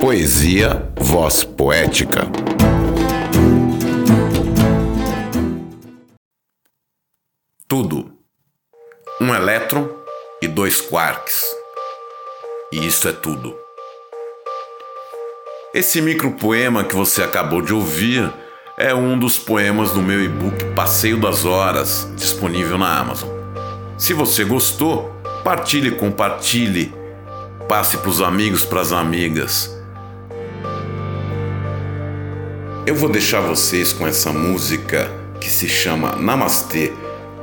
Poesia Voz Poética. Tudo. Um elétron e dois quarks. E isso é tudo. Esse micropoema que você acabou de ouvir é um dos poemas do meu e-book Passeio das Horas, disponível na Amazon. Se você gostou, partilhe, compartilhe, passe para os amigos, para as amigas. Eu vou deixar vocês com essa música que se chama Namastê.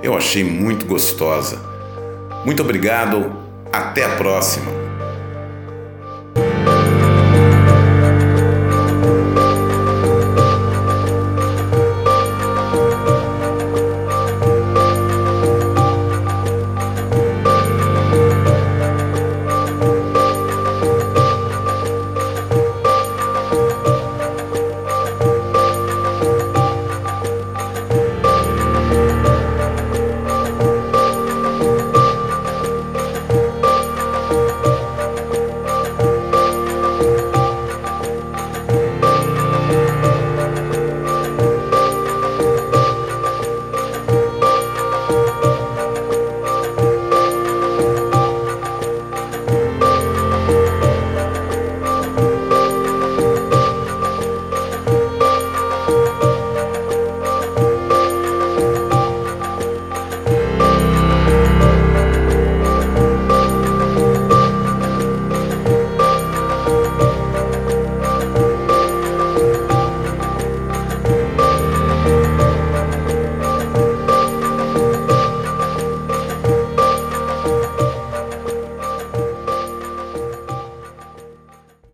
Eu achei muito gostosa. Muito obrigado, até a próxima.